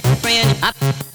girlfriend. I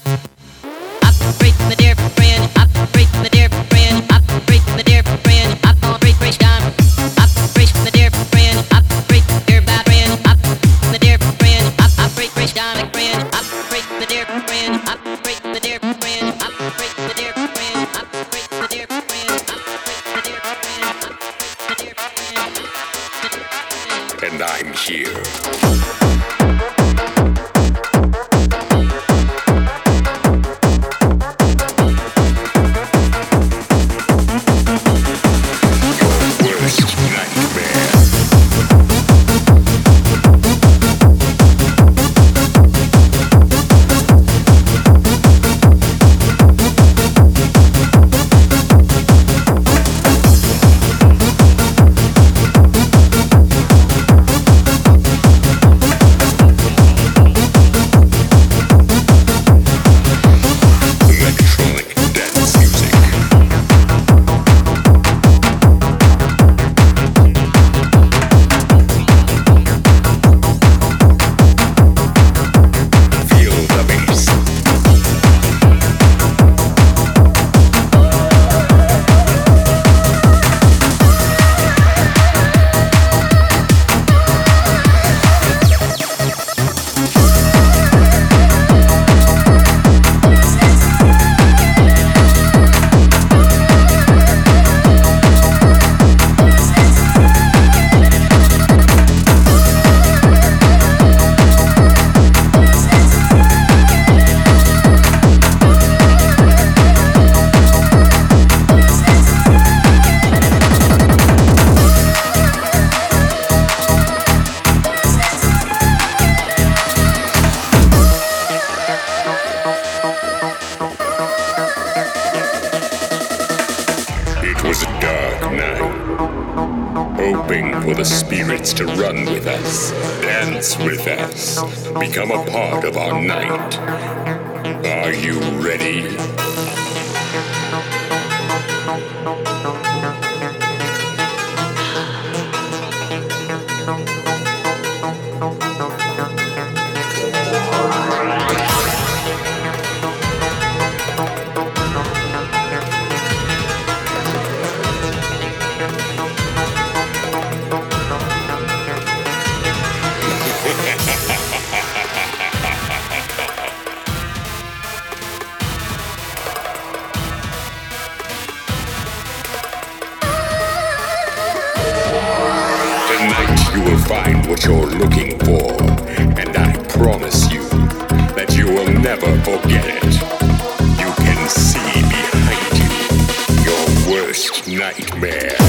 find what you're looking for, and I promise you that you will never forget it. You can see behind you your worst nightmare.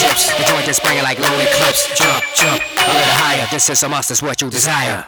The joint is springing like lonely clips. Jump, jump, a little higher. This is a must, it's what you desire.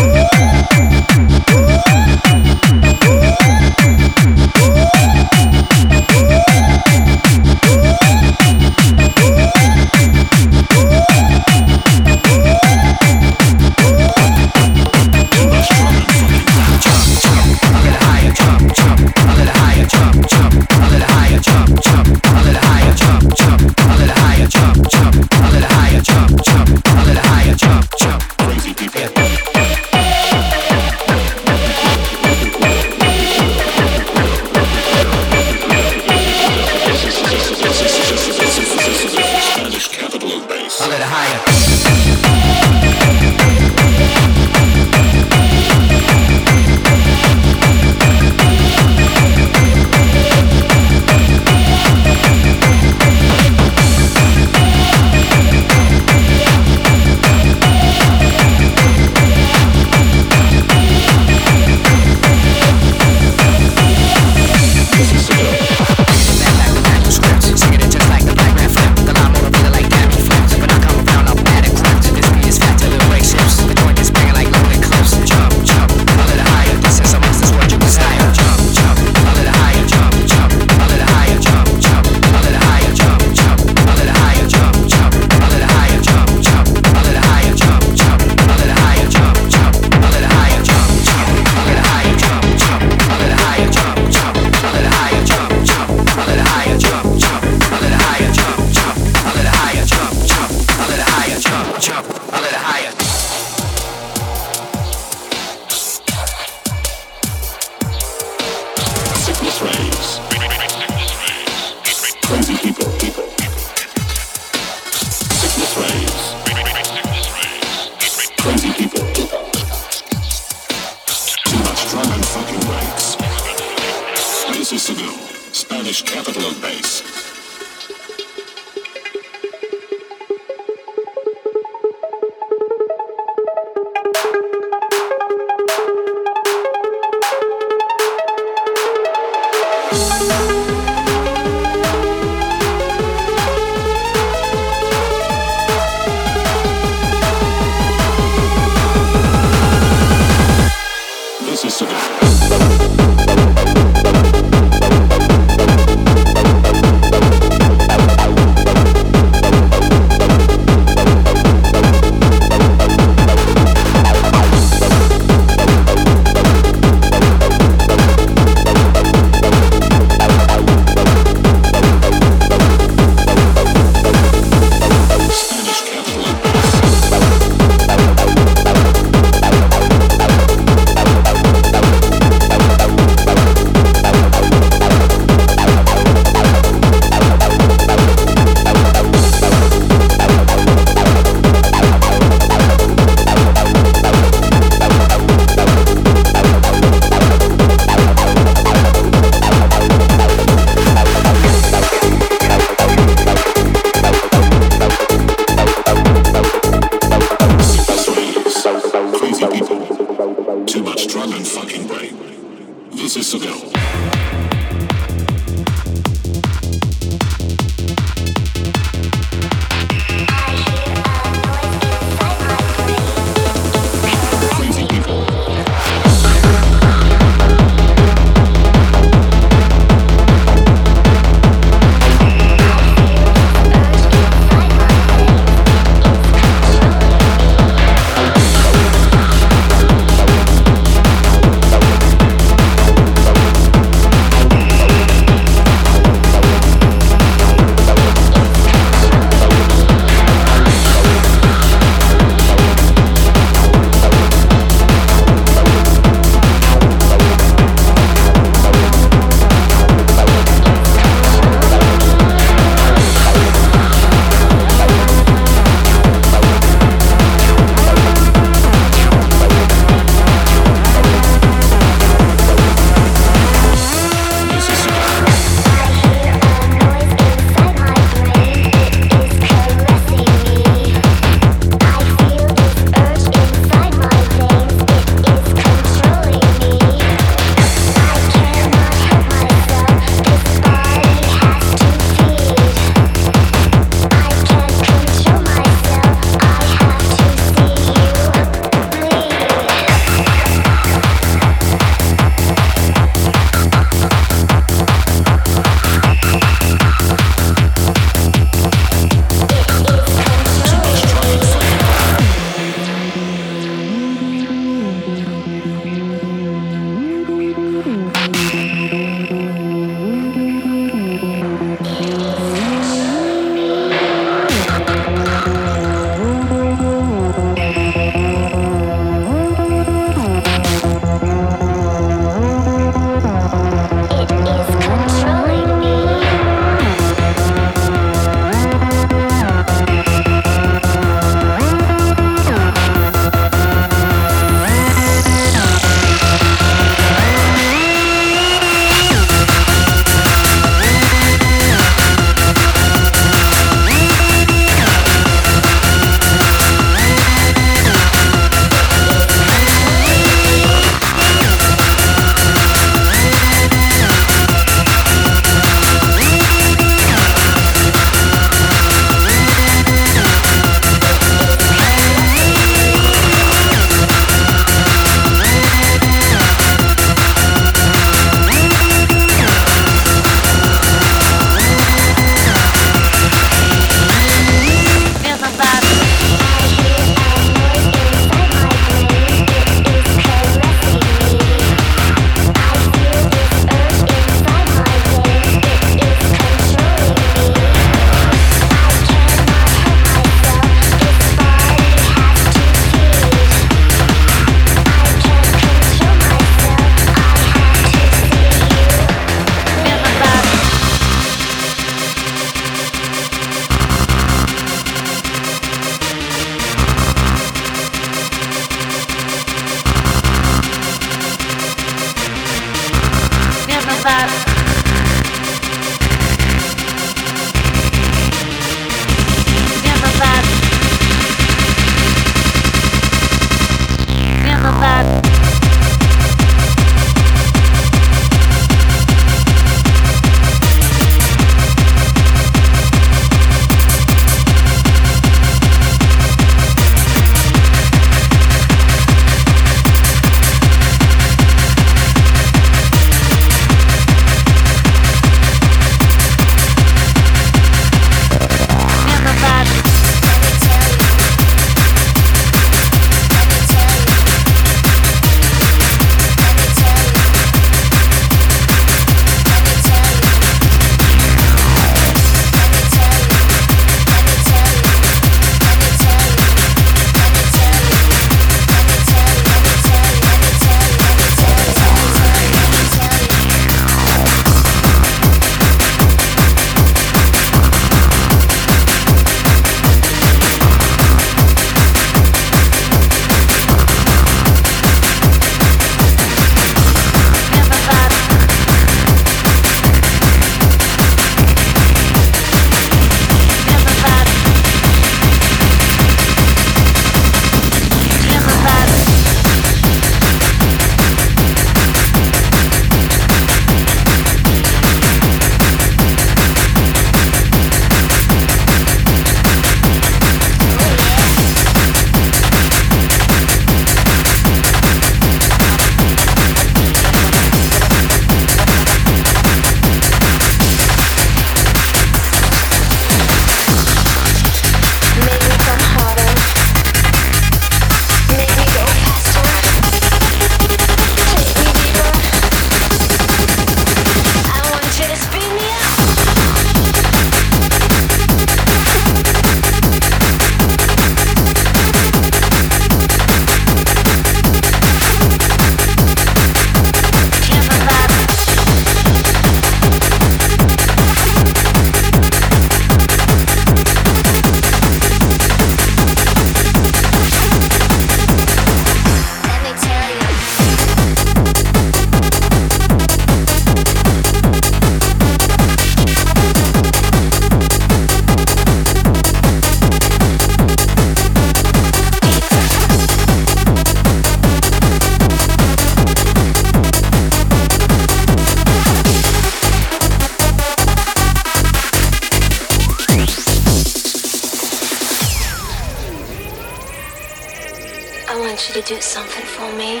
do something for me?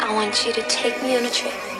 I want you to take me on a trip.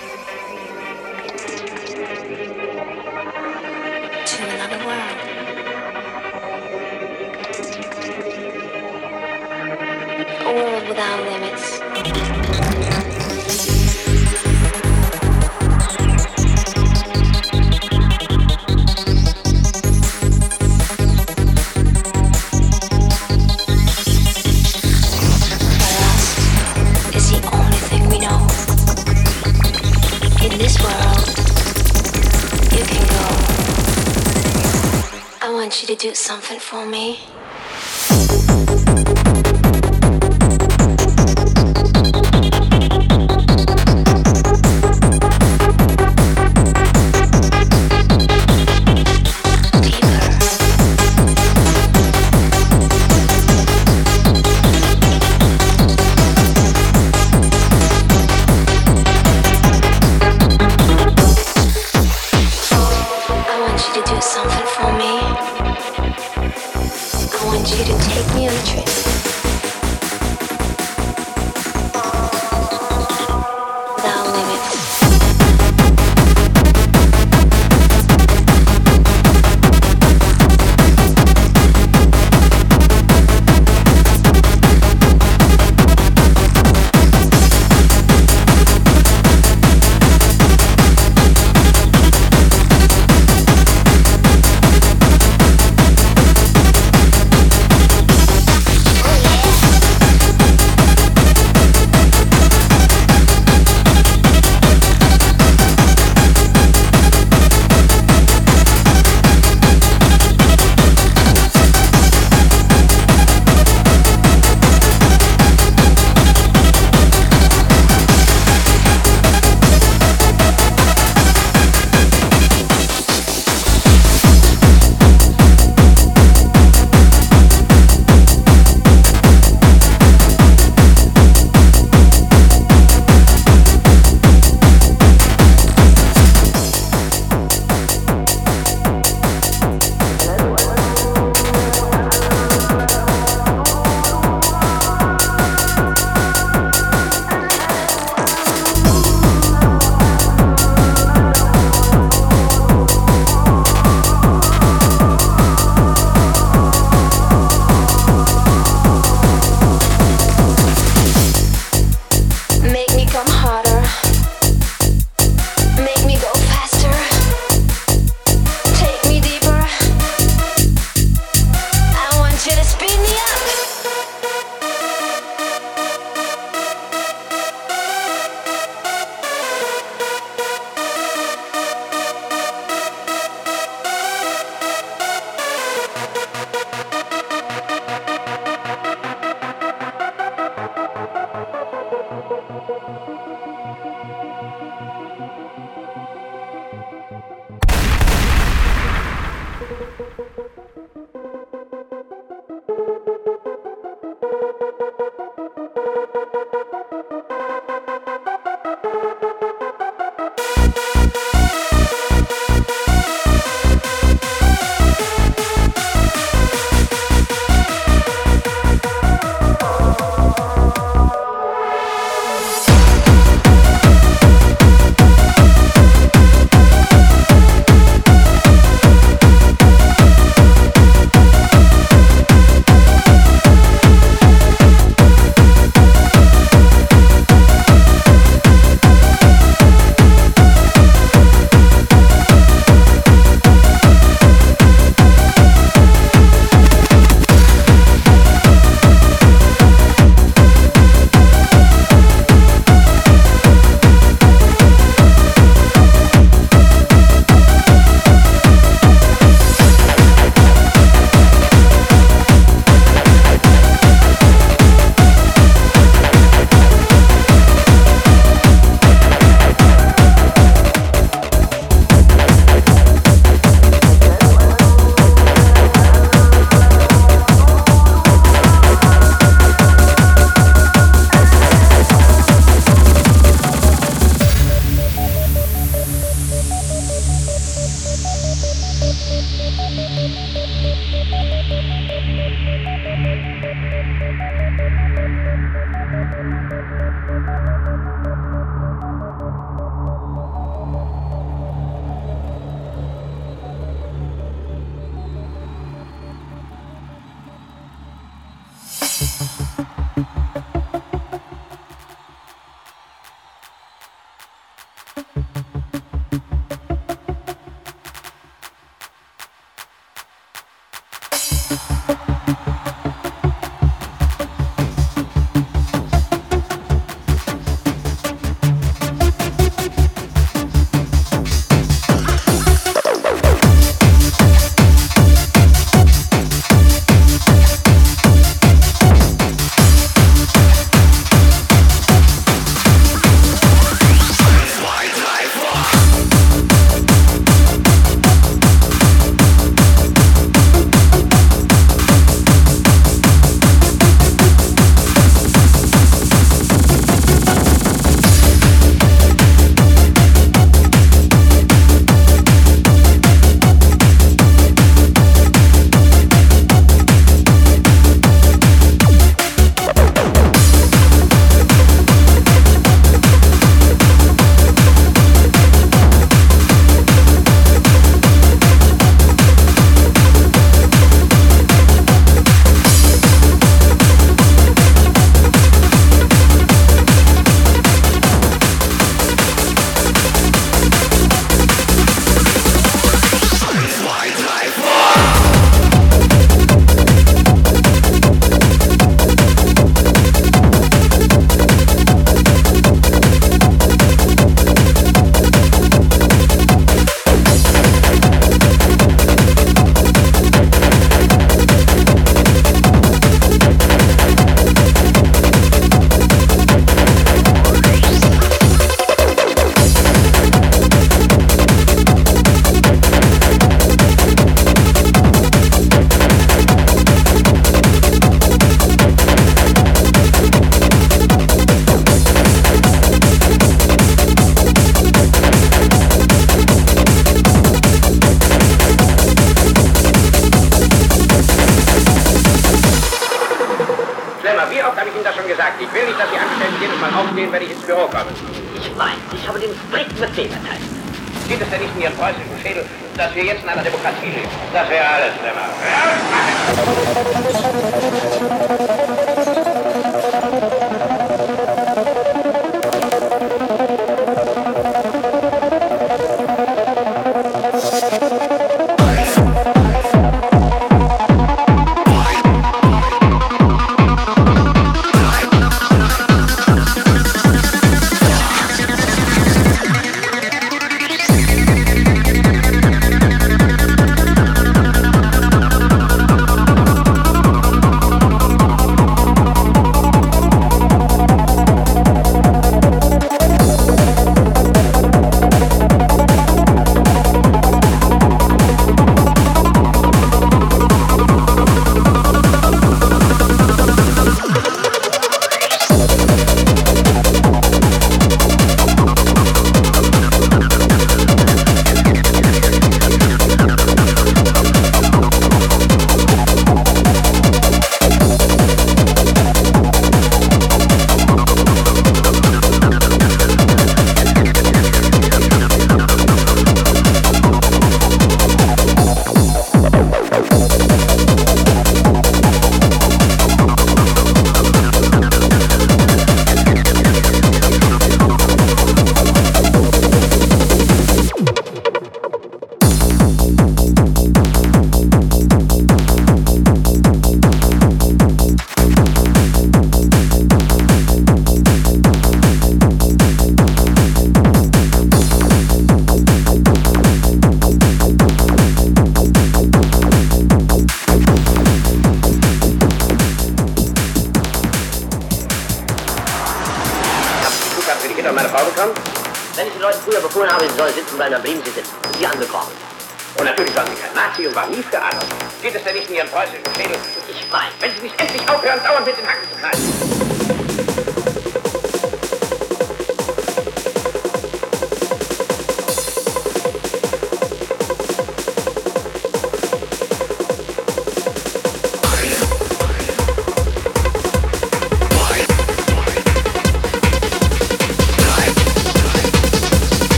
something for me?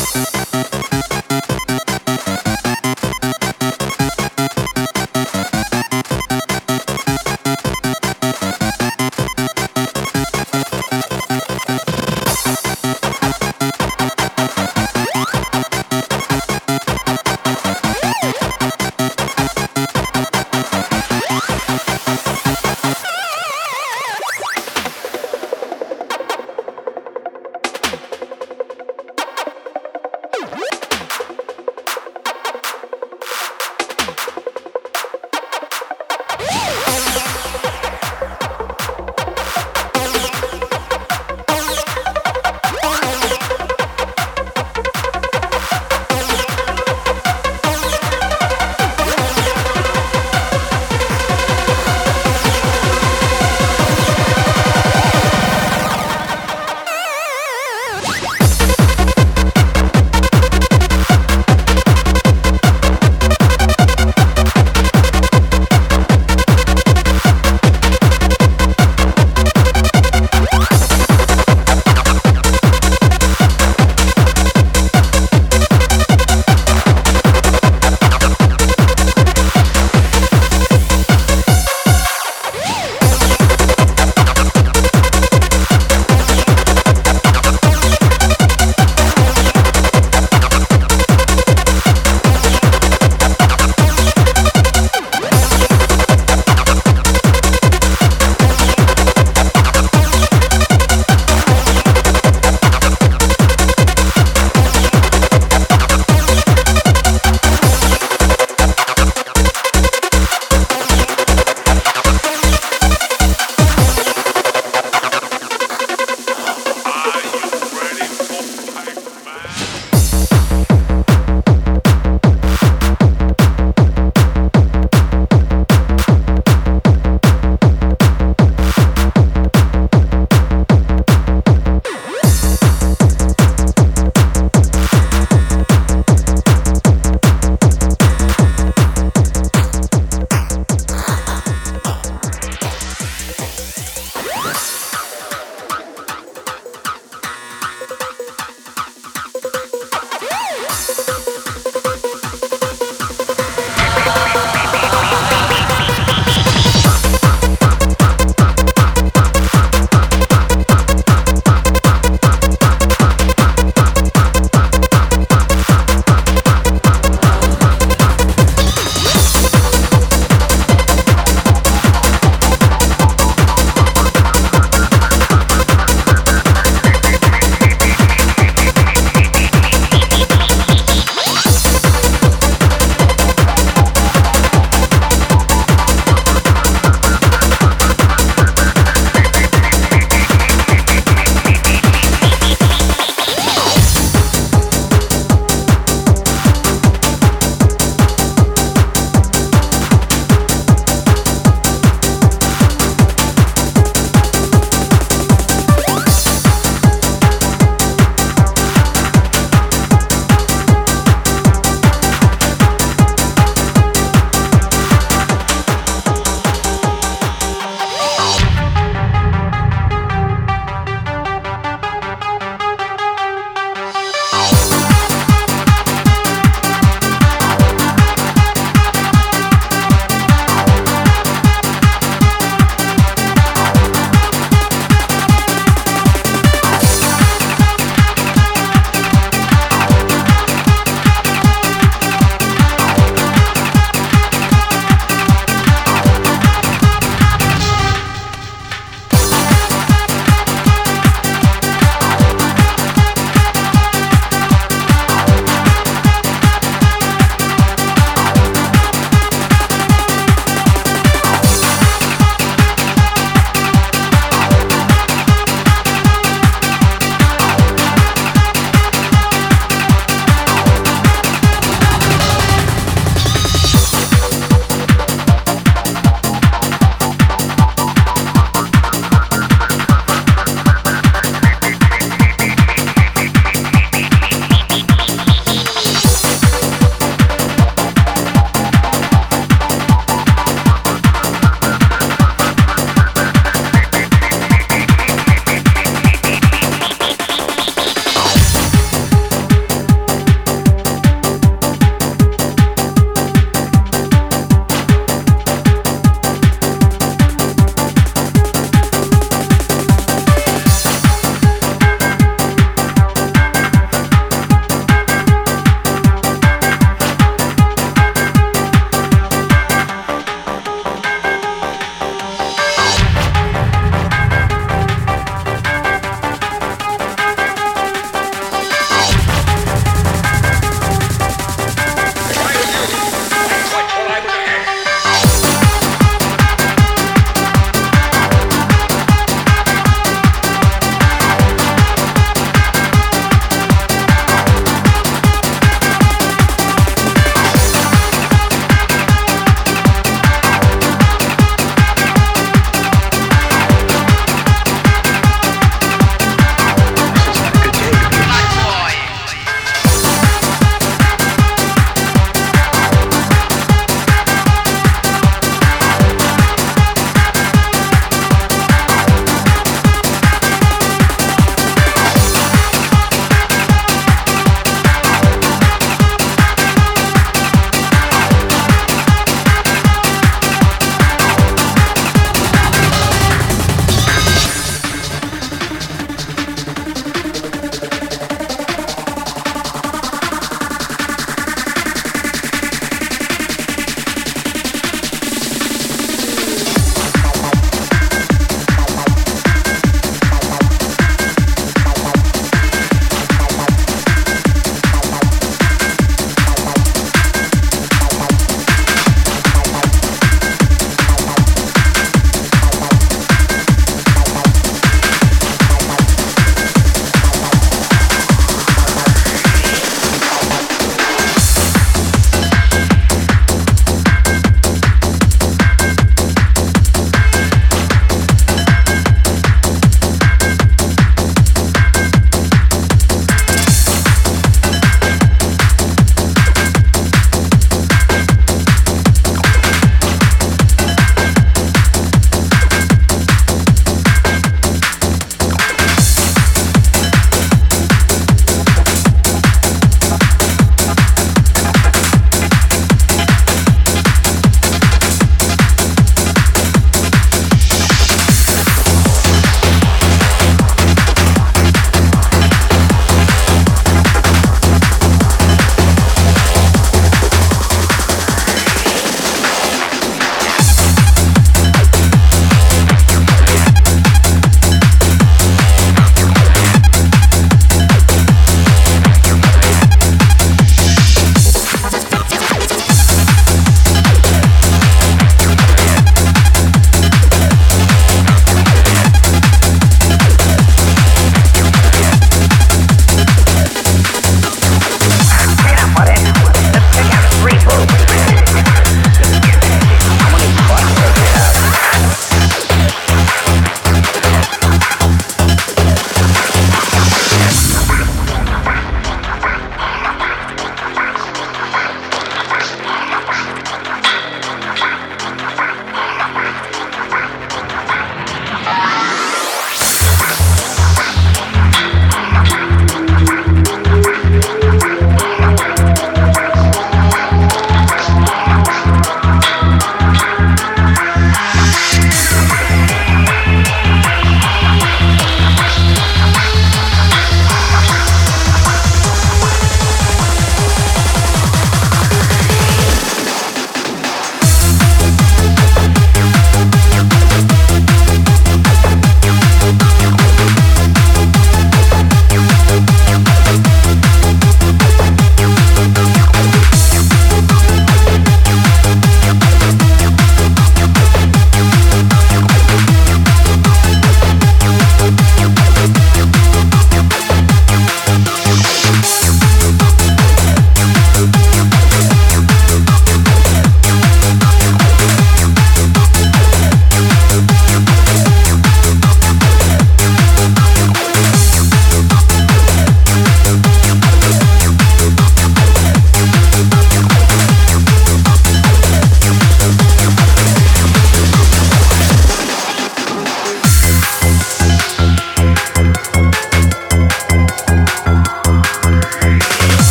you.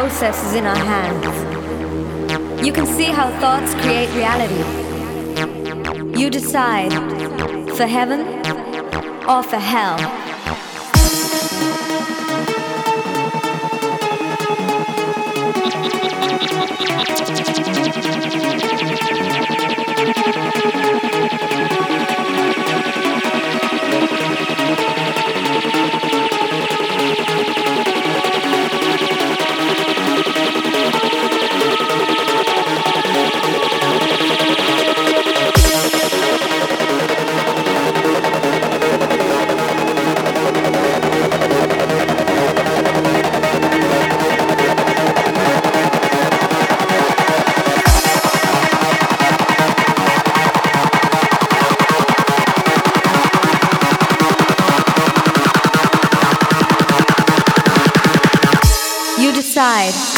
Process is in our hands. You can see how thoughts create reality. You decide for heaven or for hell. You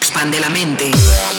Expande la mente.